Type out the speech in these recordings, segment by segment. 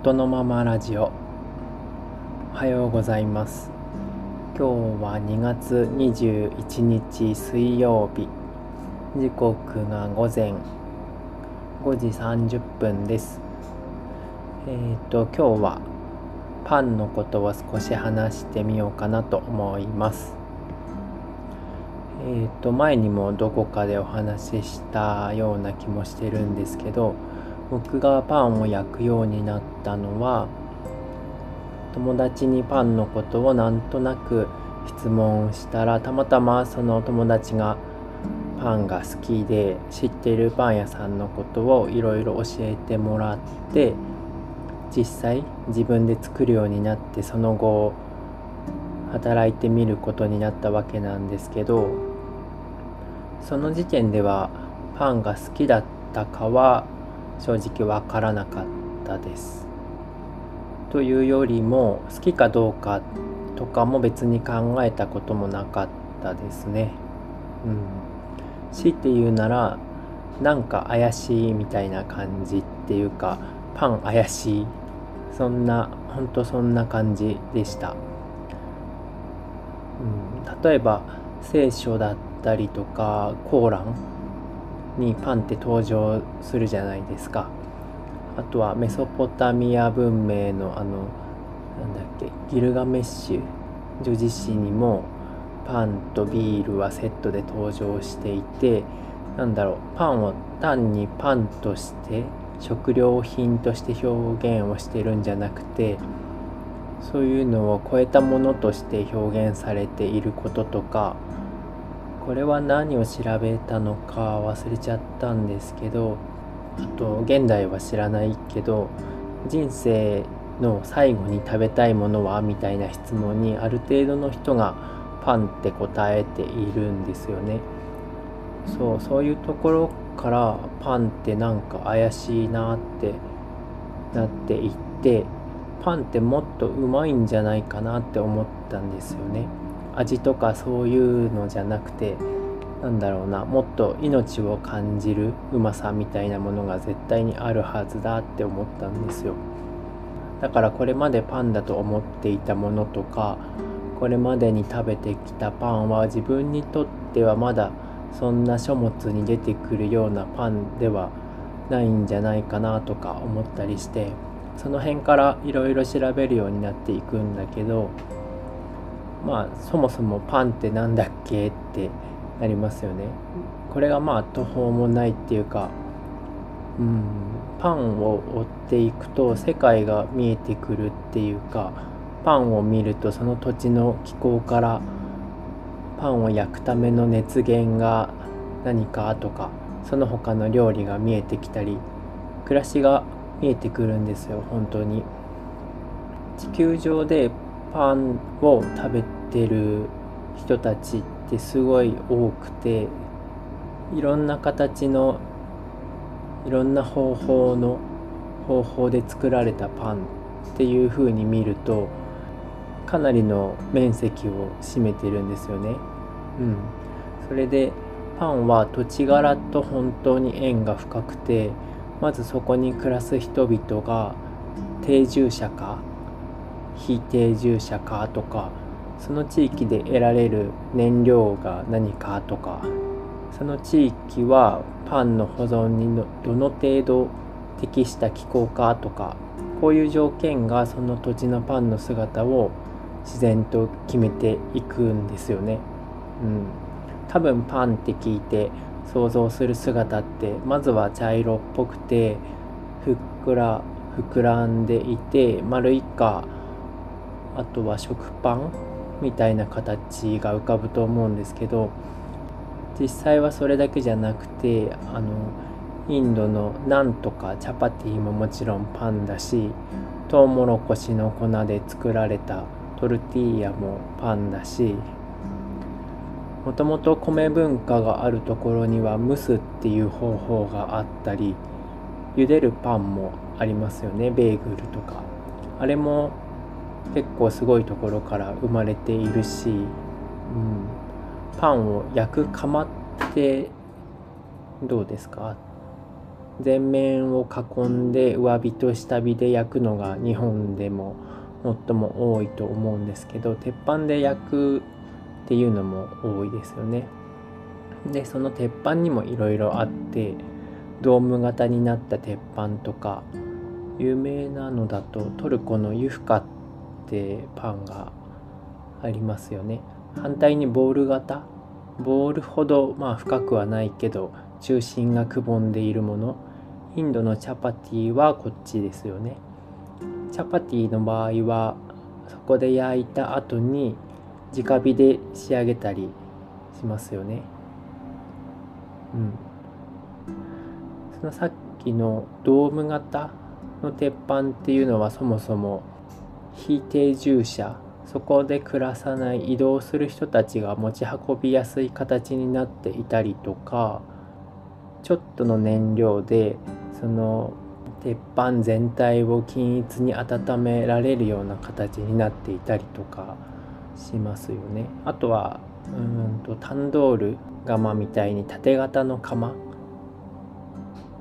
ことのままラジオ。おはようございます。今日は2月21日水曜日。時刻が午前5時30分です。えっ、ー、と今日はパンのことを少し話してみようかなと思います。えっ、ー、と前にもどこかでお話ししたような気もしてるんですけど僕がパンを焼くようになったのは友達にパンのことをなんとなく質問したらたまたまその友達がパンが好きで知ってるパン屋さんのことをいろいろ教えてもらって実際自分で作るようになってその後働いてみることになったわけなんですけどその時点ではパンが好きだったかは正直わからなかったです。というよりも好きかどうかとかも別に考えたこともなかったですね。うん。強いて言うならなんか怪しいみたいな感じっていうかパン怪しいそんなほんとそんな感じでした。うん、例えば聖書だったりとかコーランにパンって登場するじゃないですか。あとはメソポタミア文明のあのなんだっけギルガメッシュ女子誌にもパンとビールはセットで登場していてなんだろうパンを単にパンとして食料品として表現をしてるんじゃなくてそういうのを超えたものとして表現されていることとかこれは何を調べたのか忘れちゃったんですけどあと現代は知らないけど人生の最後に食べたいものはみたいな質問にある程度の人がパンって答えているんですよね。そうそういうところからパンってなんか怪しいなってなっていってパンってもっとうまいんじゃないかなって思ったんですよね。味とかそういうのじゃなくてなんだろうなもっと命を感じるうまさみたいなものが絶対にあるはずだって思ったんですよ。だからこれまでパンだと思っていたものとかこれまでに食べてきたパンは自分にとってはまだそんな書物に出てくるようなパンではないんじゃないかなとか思ったりしてその辺からいろいろ調べるようになっていくんだけどまあそもそもパンって何だっけってなりますよね。これがまあ途方もないっていうか、うん、パンを追っていくと世界が見えてくるっていうかパンを見るとその土地の気候からパンを焼くための熱源が何かとかその他の料理が見えてきたり暮らしが見えてくるんですよ本当に地球上でパンを食べてる人たちってすごい多くていろんな形のいろんな方法の方法で作られたパンっていう風に見るとかなりの面積を占めてるんですよね。うん、それでパンは土地柄と本当に縁が深くてまずそこに暮らす人々が定住者か非定住者かとかその地域で得られる燃料が何かとかその地域はパンの保存にのどの程度適した気候かとかこういう条件がその土地のパンの姿を自然と決めていくんですよね。うん、多分パンって聞いて想像する姿ってまずは茶色っぽくてふっくら膨らんでいて丸いかあとは食パンみたいな形が浮かぶと思うんですけど実際はそれだけじゃなくてあのインドのなんとかチャパティももちろんパンだしトウモロコシの粉で作られたトルティーヤもパンだしもともと米文化があるところには蒸すっていう方法があったり茹でるパンもありますよねベーグルとか。あれも結構すごいところから生まれているし、うん、パンを焼く窯ってどうですか？全面を囲んで上火と下火で焼くのが日本でも最も多いと思うんですけど鉄板で焼くっていうのも多いですよね。でその鉄板にもいろいろあってドーム型になった鉄板とか有名なのだとトルコのユフカってパンがありますよね。反対にボール型。ボールほどまあ深くはないけど中心がくぼんでいるもの。インドのチャパティはこっちですよね。チャパティの場合はそこで焼いた後に直火で仕上げたりしますよね。うん。そのさっきのドーム型の鉄板っていうのはそもそも非定住者そこで暮らさない移動する人たちが持ち運びやすい形になっていたりとかちょっとの燃料でその鉄板全体を均一に温められるような形になっていたりとかしますよね。あとはうんとタンドール窯みたいに縦型の窯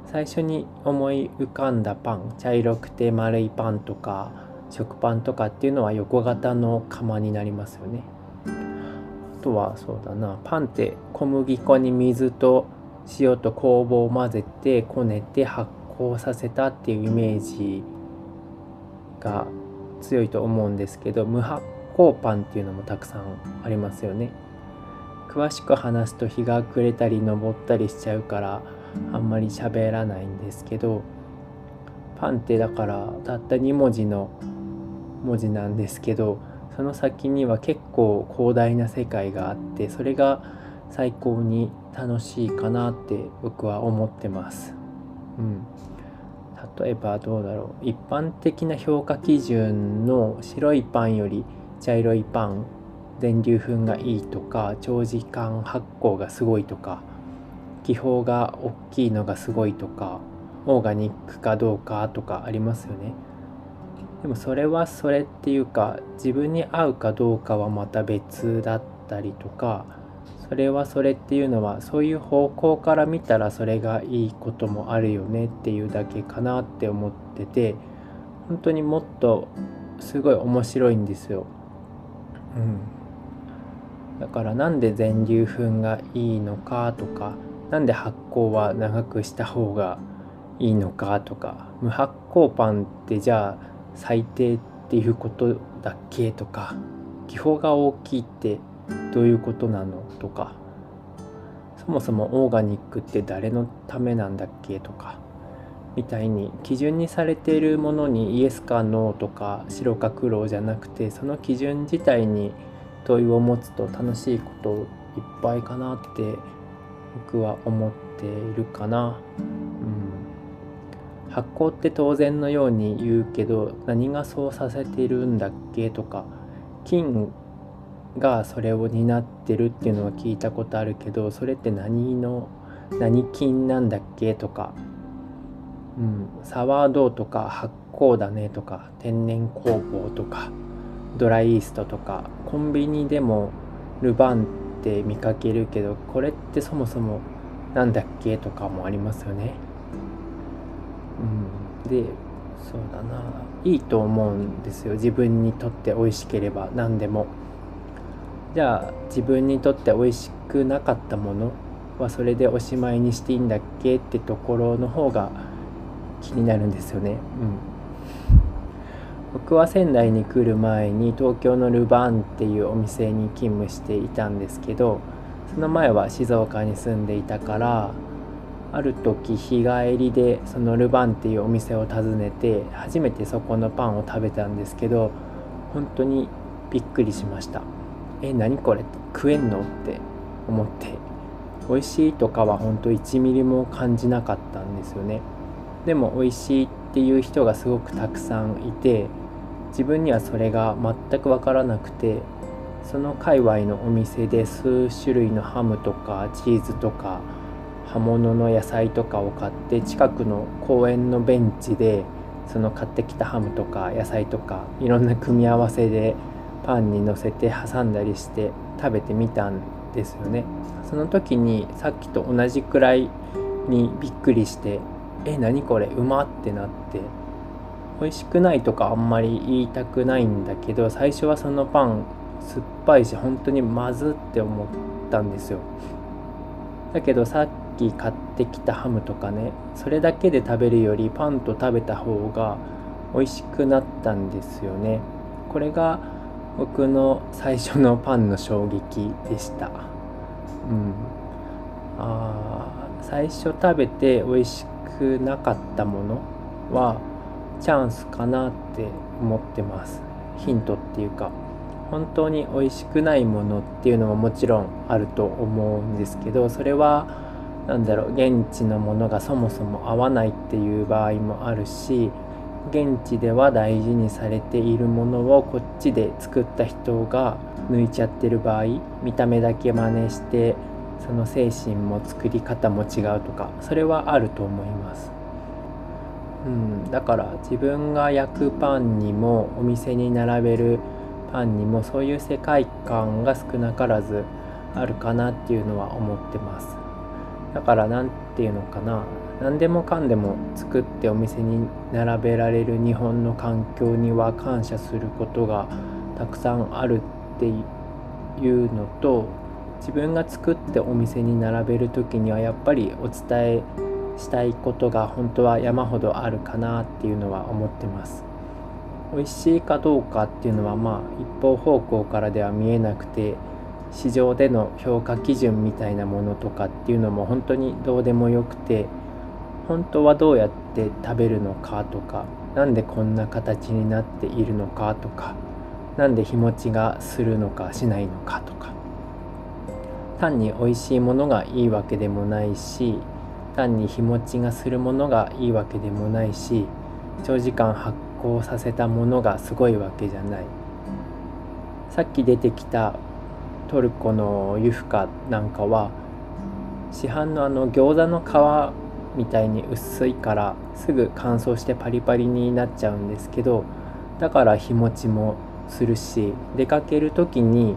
最初に思い浮かんだパン茶色くて丸いパンとか食パンとかっていうのは横型の窯になりますよね。あとはそうだな。パンって小麦粉に水と塩と酵母を混ぜてこねて発酵させたっていうイメージが強いと思うんですけど無発酵パンっていうのもたくさんありますよね。詳しく話すと日が暮れたり昇ったりしちゃうからあんまり喋らないんですけどパンってだからたった2文字の文字なんですけどその先には結構広大な世界があってそれが最高に楽しいかなって僕は思ってます。うん、例えばどうだろう一般的な評価基準の白いパンより茶色いパン全粒粉がいいとか長時間発酵がすごいとか気泡が大きいのがすごいとかオーガニックかどうかとかありますよね。でもそれはそれっていうか自分に合うかどうかはまた別だったりとかそれはそれっていうのはそういう方向から見たらそれがいいこともあるよねっていうだけかなって思ってて本当にもっとすごい面白いんですよ。うん、だからなんで全粒粉がいいのかとか何で発酵は長くした方がいいのかとか無発酵パンってじゃあ最低っていうことだっけとか気泡が大きいってどういうことなのとかそもそもオーガニックって誰のためなんだっけとかみたいに基準にされているものにイエスかノーとか白か黒じゃなくてその基準自体に問いを持つと楽しいこといっぱいかなって僕は思っているかな。うん、発酵って当然のように言うけど何がそうさせてるんだっけとか菌がそれを担ってるっていうのは聞いたことあるけどそれって何の何菌なんだっけとか、うん、サワードとか発酵だねとか天然酵母とかドライイーストとかコンビニでもルバンって見かけるけどこれってそもそも何だっけとかもありますよね。うん、でそうだないいと思うんですよ自分にとって美味しければ何でも。じゃあ自分にとって美味しくなかったものはそれでおしまいにしていいんだっけってところの方が気になるんですよね。うん僕は仙台に来る前に東京のルバンっていうお店に勤務していたんですけどその前は静岡に住んでいたからある時日帰りでそのルバンっていうお店を訪ねて初めてそこのパンを食べたんですけど本当にびっくりしました。え何これ？食えんの？って思って。美味しいとかは本当1ミリも感じなかったんですよね。でも美味しいっていう人がすごくたくさんいて自分にはそれが全く分からなくてその界隈のお店で数種類のハムとかチーズとか葉物の野菜とかを買って近くの公園のベンチでその買ってきたハムとか野菜とかいろんな組み合わせでパンにのせて挟んだりして食べてみたんですよね。その時にさっきと同じくらいにびっくりしてえ何これ？うまってなって美味しくないとかあんまり言いたくないんだけど最初はそのパン酸っぱいし本当にまずって思ったんですよ。だけどさっき買ってきたハムとかねそれだけで食べるよりパンと食べた方が美味しくなったんですよね。これが僕の最初のパンの衝撃でした。うん。ああ最初食べて美味しくなかったものはチャンスかなって思ってます。ヒントっていうか本当に美味しくないものっていうのももちろんあると思うんですけどそれは何だろう現地のものがそもそも合わないっていう場合もあるし現地では大事にされているものをこっちで作った人が抜いちゃってる場合見た目だけ真似してその精神も作り方も違うとかそれはあると思います。うん、だから自分が焼くパンにもお店に並べるパンにもそういう世界観が少なからずあるかなっていうのは思ってますだから何て言うのかな。何でもかんでも作ってお店に並べられる日本の環境には感謝することがたくさんあるっていうのと自分が作ってお店に並べる時にはやっぱりお伝えしたいことが本当は山ほどあるかなっていうのは思ってます。美味しいかどうかっていうのはまあ一方方向からでは見えなくて市場での評価基準みたいなものとかっていうのも本当にどうでもよくて本当はどうやって食べるのかとか何でこんな形になっているのかとか何で日持ちがするのかしないのかとか。単に美味しいものがいいわけでもないし単に日持ちがするものがいいわけでもないし長時間発酵させたものがすごいわけじゃない。さっき出てきたトルコのユフカなんかは市販のあの餃子の皮みたいに薄いからすぐ乾燥してパリパリになっちゃうんですけどだから日持ちもするし出かける時に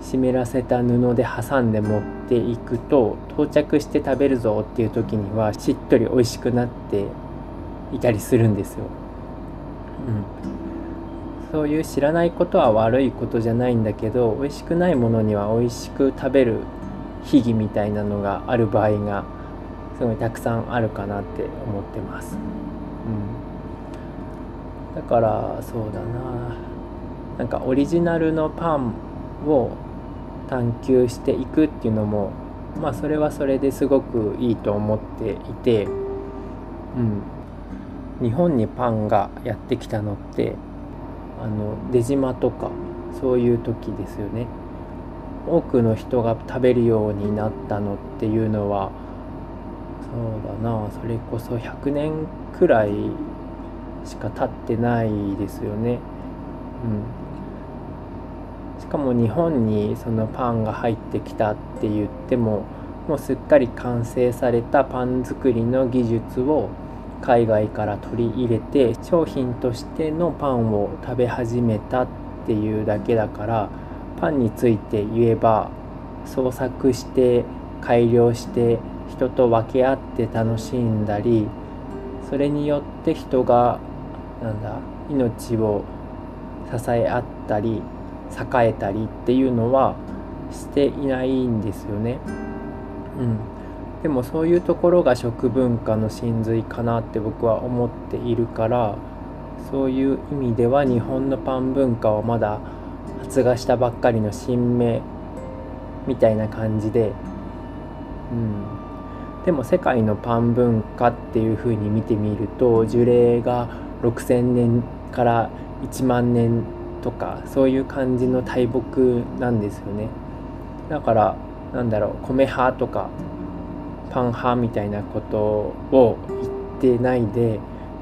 湿らせた布で挟んで持っていくと到着して食べるぞっていう時にはしっとり美味しくなっていたりするんですよ。うん、そういう知らないことは悪いことじゃないんだけど美味しくないものには美味しく食べる秘技みたいなのがある場合がすごいたくさんあるかなって思ってます。うん、だからそうだな。なんかオリジナルのパンを探求していくっていうのもまあそれはそれですごくいいと思っていて、うん、日本にパンがやってきたのってあの出島とかそういう時ですよね。多くの人が食べるようになったのっていうのはそうだな。それこそ100年くらいしか経ってないですよね。うん。しかも日本にそのパンが入ってきたって言ってももうすっかり完成されたパン作りの技術を海外から取り入れて商品としてのパンを食べ始めたっていうだけだからパンについて言えば創作して改良して人と分け合って楽しんだりそれによって人がなんだ命を支え合ったり栄えたりっていうのはしていないんですよね。うん、でもそういうところが食文化の真髄かなって僕は思っているからそういう意味では日本のパン文化はまだ発芽したばっかりの新芽みたいな感じで、うん、でも世界のパン文化っていう風に見てみると樹齢が6,000年から1万年とかそういう感じの大木なんですよね。だからなんだろう米派とかパン派みたいなことを言ってないで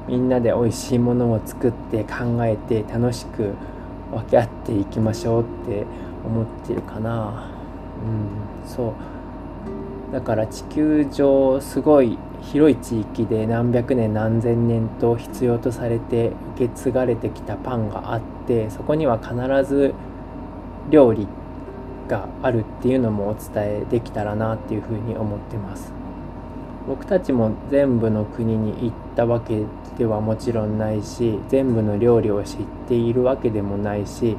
みんなで美味しいものを作って考えて楽しく分け合っていきましょうって思ってるかなうんそうだから地球上すごい広い地域で何百年何千年と必要とされて受け継がれてきたパンがあってそこには必ず料理があるっていうのもお伝えできたらなっていうふうに思ってます。僕たちも全部の国に行ったわけではもちろんないし全部の料理を知っているわけでもないし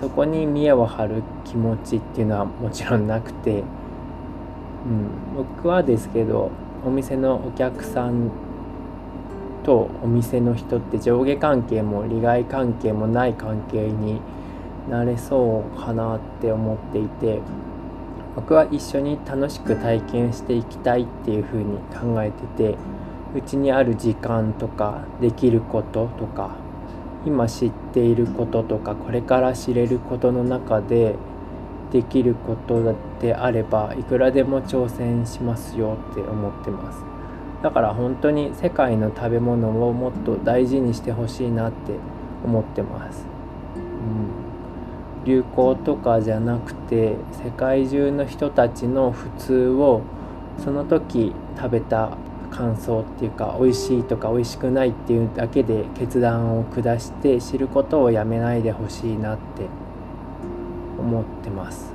そこに見栄を張る気持ちっていうのはもちろんなくて、うん、僕はですけどお店のお客さんとお店の人って上下関係も利害関係もない関係になれそうかなって思っていて僕は一緒に楽しく体験していきたいっていうふうに考えててうちにある時間とかできることとか今知っていることとかこれから知れることの中でできることであればいくらでも挑戦しますよって思ってます。だから本当に世界の食べ物をもっと大事にしてほしいなって思ってます、流行とかじゃなくて世界中の人たちの普通をその時食べた感想っていうか美味しいとか美味しくないっていうだけで決断を下して知ることをやめないでほしいなって思ってます。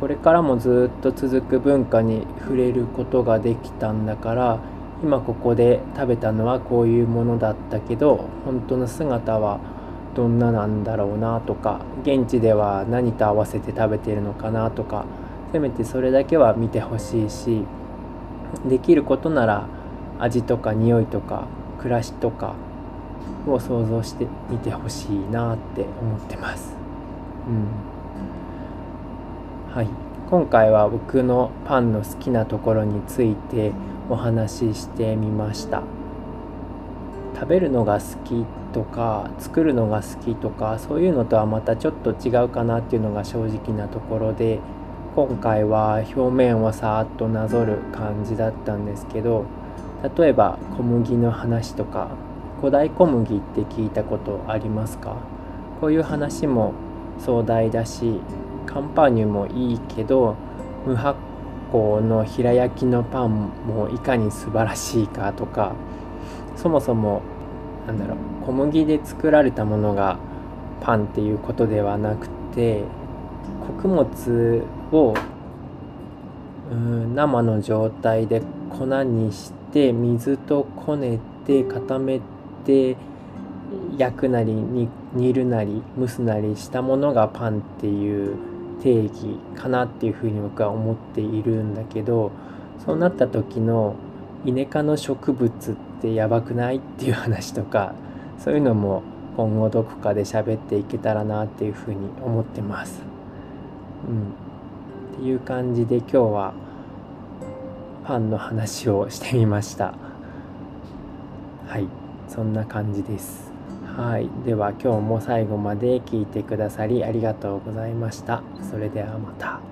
これからもずっと続く文化に触れることができたんだから今ここで食べたのはこういうものだったけど本当の姿はどんななんだろうなとか現地では何と合わせて食べてるのかなとかせめてそれだけは見てほしいしできることなら味とか匂いとか暮らしとかを想像してみてほしいなって思ってます。うん。はい、今回は僕のパンの好きなところについてお話ししてみました。食べるのが好きとか作るのが好きとかそういうのとはまたちょっと違うかなっていうのが正直なところで今回は表面をさーっとなぞる感じだったんですけど例えば小麦の話とか古代小麦って聞いたことありますか？こういう話も壮大だしカンパーニュもいいけど無発酵の平焼きのパンもいかに素晴らしいかとかそもそもなんだろう小麦で作られたものがパンっていうことではなくて穀物をうん生の状態で粉にして水とこねて固めて焼くなり煮るなり蒸すなりしたものがパンっていう定義かなっていうふうに僕は思っているんだけどそうなった時のイネ科の植物ってってやばくない？っていう話とかそういうのも今後どこかで喋っていけたらなっていうふうに思ってます。うん、っていう感じで今日はパンの話をしてみました。はいそんな感じです。はい、では今日も最後まで聞いてくださりありがとうございました。それではまた。